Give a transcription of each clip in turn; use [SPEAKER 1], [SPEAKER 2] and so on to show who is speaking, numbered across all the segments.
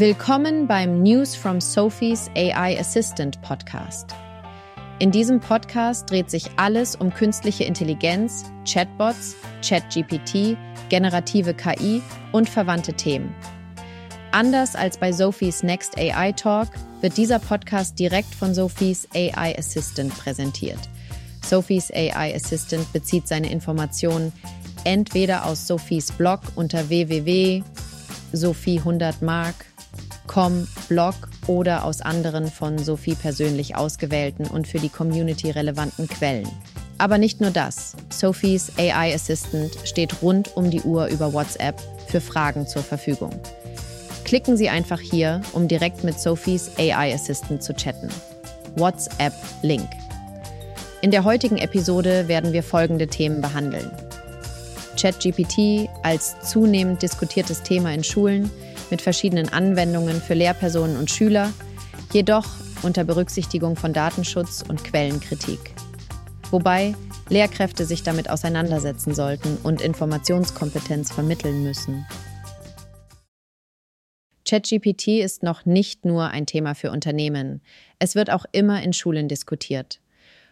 [SPEAKER 1] Willkommen beim News from Sophie's AI Assistant Podcast. In diesem Podcast dreht sich alles um künstliche Intelligenz, Chatbots, ChatGPT, generative KI und verwandte Themen. Anders als bei Sophies Next AI Talk wird dieser Podcast direkt von Sophies AI Assistant präsentiert. Sophies AI Assistant bezieht seine Informationen entweder aus Sophies Blog unter www.sophie100mark.com Blog oder aus anderen von Sophie persönlich ausgewählten und für die Community relevanten Quellen. Aber nicht nur das. Sophies AI Assistant steht rund um die Uhr über WhatsApp für Fragen zur Verfügung. Klicken Sie einfach hier, um direkt mit Sophies AI Assistant zu chatten. WhatsApp Link. In der heutigen Episode werden wir folgende Themen behandeln. ChatGPT als zunehmend diskutiertes Thema in Schulen mit verschiedenen Anwendungen für Lehrpersonen und Schüler, jedoch unter Berücksichtigung von Datenschutz und Quellenkritik. Wobei Lehrkräfte sich damit auseinandersetzen sollten und Informationskompetenz vermitteln müssen. ChatGPT ist noch nicht nur ein Thema für Unternehmen. Es wird auch immer in Schulen diskutiert.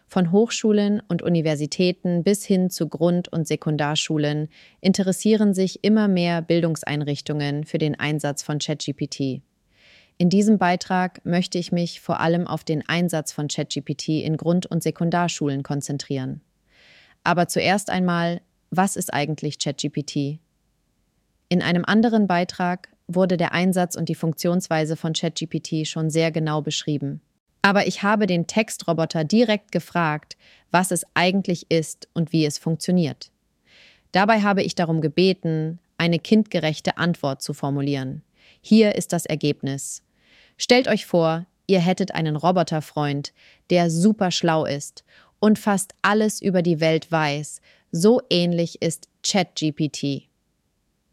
[SPEAKER 1] Von Hochschulen und Universitäten bis hin zu Grund- und Sekundarschulen interessieren sich immer mehr Bildungseinrichtungen für den Einsatz von ChatGPT. In diesem Beitrag möchte ich mich vor allem auf den Einsatz von ChatGPT in Grund- und Sekundarschulen konzentrieren. Aber zuerst einmal, was ist eigentlich ChatGPT? In einem anderen Beitrag wurde der Einsatz und die Funktionsweise von ChatGPT schon sehr genau beschrieben. Aber ich habe den Textroboter direkt gefragt, was es eigentlich ist und wie es funktioniert. Dabei habe ich darum gebeten, eine kindgerechte Antwort zu formulieren. Hier ist das Ergebnis. Stellt euch vor, ihr hättet einen Roboterfreund, der super schlau ist und fast alles über die Welt weiß. So ähnlich ist ChatGPT.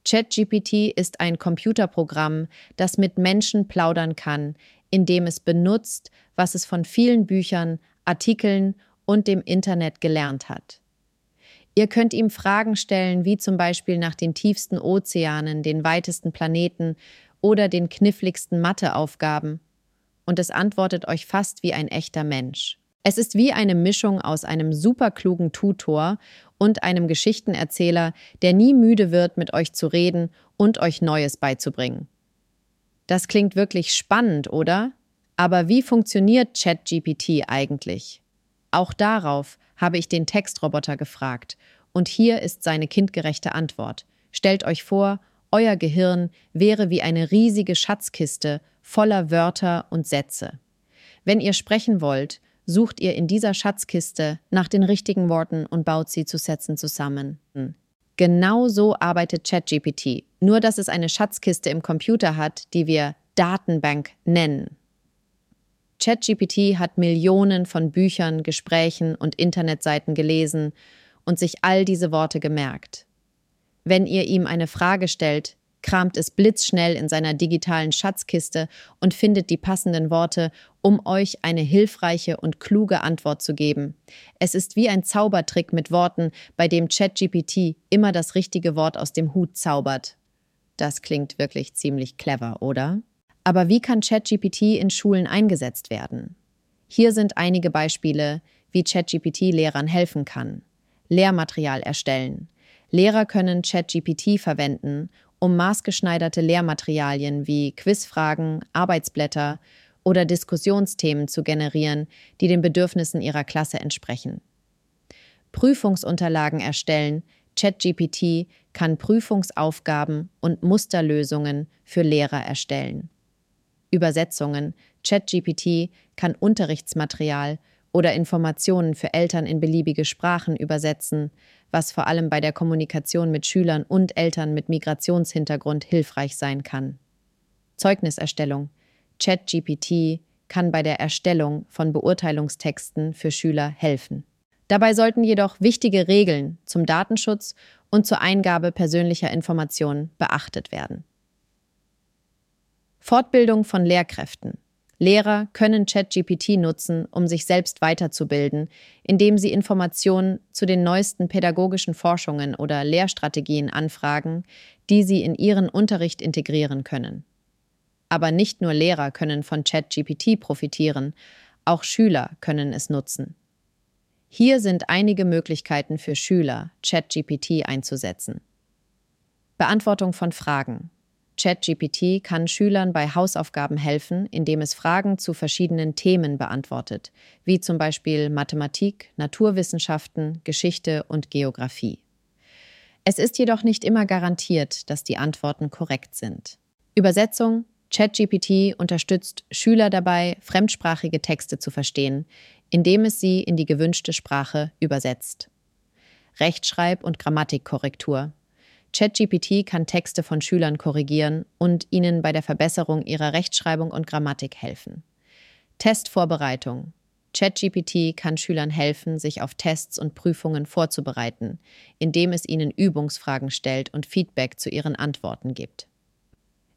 [SPEAKER 1] ChatGPT ist ein Computerprogramm, das mit Menschen plaudern kann, indem es benutzt, was es von vielen Büchern, Artikeln und dem Internet gelernt hat. Ihr könnt ihm Fragen stellen, wie zum Beispiel nach den tiefsten Ozeanen, den weitesten Planeten oder den kniffligsten Matheaufgaben, und es antwortet euch fast wie ein echter Mensch. Es ist wie eine Mischung aus einem superklugen Tutor und einem Geschichtenerzähler, der nie müde wird, mit euch zu reden und euch Neues beizubringen. Das klingt wirklich spannend, oder? Aber wie funktioniert ChatGPT eigentlich? Auch darauf habe ich den Textroboter gefragt, und hier ist seine kindgerechte Antwort. Stellt euch vor, euer Gehirn wäre wie eine riesige Schatzkiste voller Wörter und Sätze. Wenn ihr sprechen wollt, sucht ihr in dieser Schatzkiste nach den richtigen Worten und baut sie zu Sätzen zusammen. Genau so arbeitet ChatGPT, nur dass es eine Schatzkiste im Computer hat, die wir Datenbank nennen. ChatGPT hat Millionen von Büchern, Gesprächen und Internetseiten gelesen und sich all diese Worte gemerkt. Wenn ihr ihm eine Frage stellt, kramt es blitzschnell in seiner digitalen Schatzkiste und findet die passenden Worte, um euch eine hilfreiche und kluge Antwort zu geben. Es ist wie ein Zaubertrick mit Worten, bei dem ChatGPT immer das richtige Wort aus dem Hut zaubert. Das klingt wirklich ziemlich clever, oder? Aber wie kann ChatGPT in Schulen eingesetzt werden? Hier sind einige Beispiele, wie ChatGPT Lehrern helfen kann. Lehrmaterial erstellen. Lehrer können ChatGPT verwenden, um maßgeschneiderte Lehrmaterialien wie Quizfragen, Arbeitsblätter oder Diskussionsthemen zu generieren, die den Bedürfnissen ihrer Klasse entsprechen. Prüfungsunterlagen erstellen. ChatGPT kann Prüfungsaufgaben und Musterlösungen für Lehrer erstellen. Übersetzungen. ChatGPT kann Unterrichtsmaterial oder Informationen für Eltern in beliebige Sprachen übersetzen, was vor allem bei der Kommunikation mit Schülern und Eltern mit Migrationshintergrund hilfreich sein kann. Zeugniserstellung. ChatGPT kann bei der Erstellung von Beurteilungstexten für Schüler helfen. Dabei sollten jedoch wichtige Regeln zum Datenschutz und zur Eingabe persönlicher Informationen beachtet werden. Fortbildung von Lehrkräften. Lehrer können ChatGPT nutzen, um sich selbst weiterzubilden, indem sie Informationen zu den neuesten pädagogischen Forschungen oder Lehrstrategien anfragen, die sie in ihren Unterricht integrieren können. Aber nicht nur Lehrer können von ChatGPT profitieren, auch Schüler können es nutzen. Hier sind einige Möglichkeiten für Schüler, ChatGPT einzusetzen. Beantwortung von Fragen. ChatGPT kann Schülern bei Hausaufgaben helfen, indem es Fragen zu verschiedenen Themen beantwortet, wie zum Beispiel Mathematik, Naturwissenschaften, Geschichte und Geographie. Es ist jedoch nicht immer garantiert, dass die Antworten korrekt sind. Übersetzung ChatGPT unterstützt Schüler dabei, fremdsprachige Texte zu verstehen, indem es sie in die gewünschte Sprache übersetzt. Rechtschreib- und Grammatikkorrektur. ChatGPT kann Texte von Schülern korrigieren und ihnen bei der Verbesserung ihrer Rechtschreibung und Grammatik helfen. Testvorbereitung. ChatGPT kann Schülern helfen, sich auf Tests und Prüfungen vorzubereiten, indem es ihnen Übungsfragen stellt und Feedback zu ihren Antworten gibt.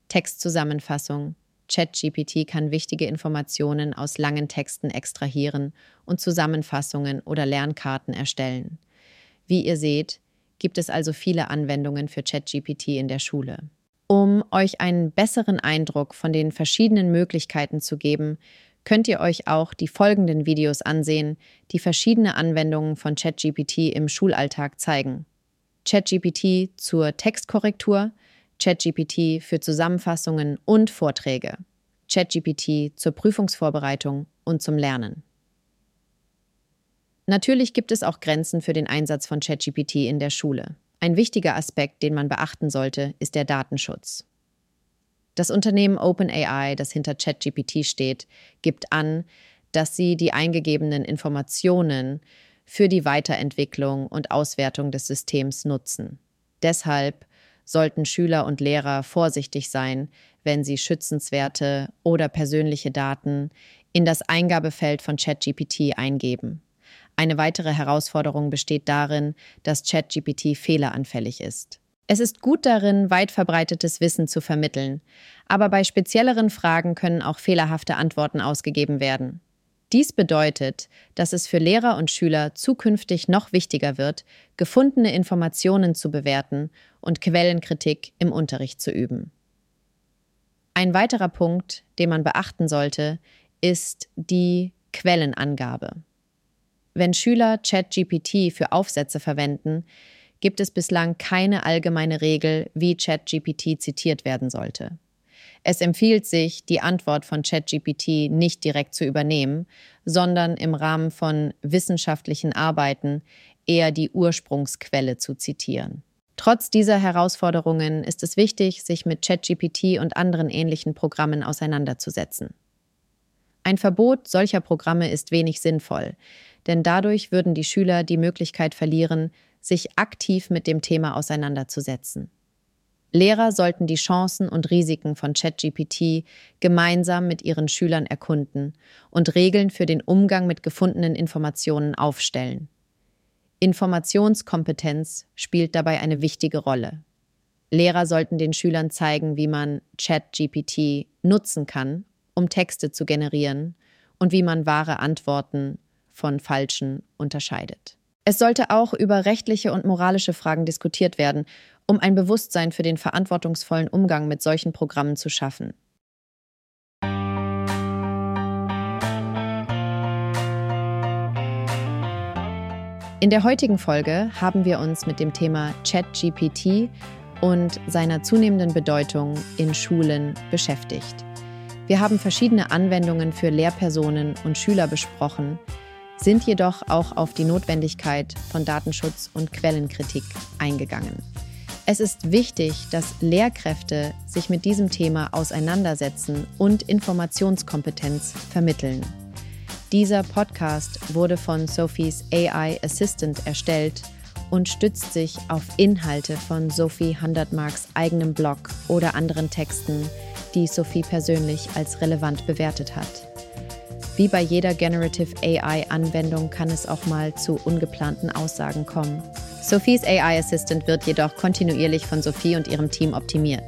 [SPEAKER 1] Textzusammenfassung. ChatGPT kann wichtige Informationen aus langen Texten extrahieren und Zusammenfassungen oder Lernkarten erstellen. Wie ihr seht, gibt es also viele Anwendungen für ChatGPT in der Schule. Um euch einen besseren Eindruck von den verschiedenen Möglichkeiten zu geben, könnt ihr euch auch die folgenden Videos ansehen, die verschiedene Anwendungen von ChatGPT im Schulalltag zeigen. ChatGPT zur Textkorrektur, ChatGPT für Zusammenfassungen und Vorträge, ChatGPT zur Prüfungsvorbereitung und zum Lernen. Natürlich gibt es auch Grenzen für den Einsatz von ChatGPT in der Schule. Ein wichtiger Aspekt, den man beachten sollte, ist der Datenschutz. Das Unternehmen OpenAI, das hinter ChatGPT steht, gibt an, dass sie die eingegebenen Informationen für die Weiterentwicklung und Auswertung des Systems nutzen. Deshalb sollten Schüler und Lehrer vorsichtig sein, wenn sie schützenswerte oder persönliche Daten in das Eingabefeld von ChatGPT eingeben. Eine weitere Herausforderung besteht darin, dass ChatGPT fehleranfällig ist. Es ist gut darin, weit verbreitetes Wissen zu vermitteln, aber bei spezielleren Fragen können auch fehlerhafte Antworten ausgegeben werden. Dies bedeutet, dass es für Lehrer und Schüler zukünftig noch wichtiger wird, gefundene Informationen zu bewerten und Quellenkritik im Unterricht zu üben. Ein weiterer Punkt, den man beachten sollte, ist die Quellenangabe. Wenn Schüler ChatGPT für Aufsätze verwenden, gibt es bislang keine allgemeine Regel, wie ChatGPT zitiert werden sollte. Es empfiehlt sich, die Antwort von ChatGPT nicht direkt zu übernehmen, sondern im Rahmen von wissenschaftlichen Arbeiten eher die Ursprungsquelle zu zitieren. Trotz dieser Herausforderungen ist es wichtig, sich mit ChatGPT und anderen ähnlichen Programmen auseinanderzusetzen. Ein Verbot solcher Programme ist wenig sinnvoll, denn dadurch würden die Schüler die Möglichkeit verlieren, sich aktiv mit dem Thema auseinanderzusetzen. Lehrer sollten die Chancen und Risiken von ChatGPT gemeinsam mit ihren Schülern erkunden und Regeln für den Umgang mit gefundenen Informationen aufstellen. Informationskompetenz spielt dabei eine wichtige Rolle. Lehrer sollten den Schülern zeigen, wie man ChatGPT nutzen kann, um Texte zu generieren und wie man wahre Antworten von falschen unterscheidet. Es sollte auch über rechtliche und moralische Fragen diskutiert werden um ein Bewusstsein für den verantwortungsvollen Umgang mit solchen Programmen zu schaffen. In der heutigen Folge haben wir uns mit dem Thema ChatGPT und seiner zunehmenden Bedeutung in Schulen beschäftigt. Wir haben verschiedene Anwendungen für Lehrpersonen und Schüler besprochen, sind jedoch auch auf die Notwendigkeit von Datenschutz und Quellenkritik eingegangen. Es ist wichtig, dass Lehrkräfte sich mit diesem Thema auseinandersetzen und Informationskompetenz vermitteln. Dieser Podcast wurde von Sophies AI Assistant erstellt und stützt sich auf Inhalte von Sophie Hundertmarks eigenem Blog oder anderen Texten, die Sophie persönlich als relevant bewertet hat. Wie bei jeder Generative AI-Anwendung kann es auch mal zu ungeplanten Aussagen kommen. Sophies AI Assistant wird jedoch kontinuierlich von Sophie und ihrem Team optimiert.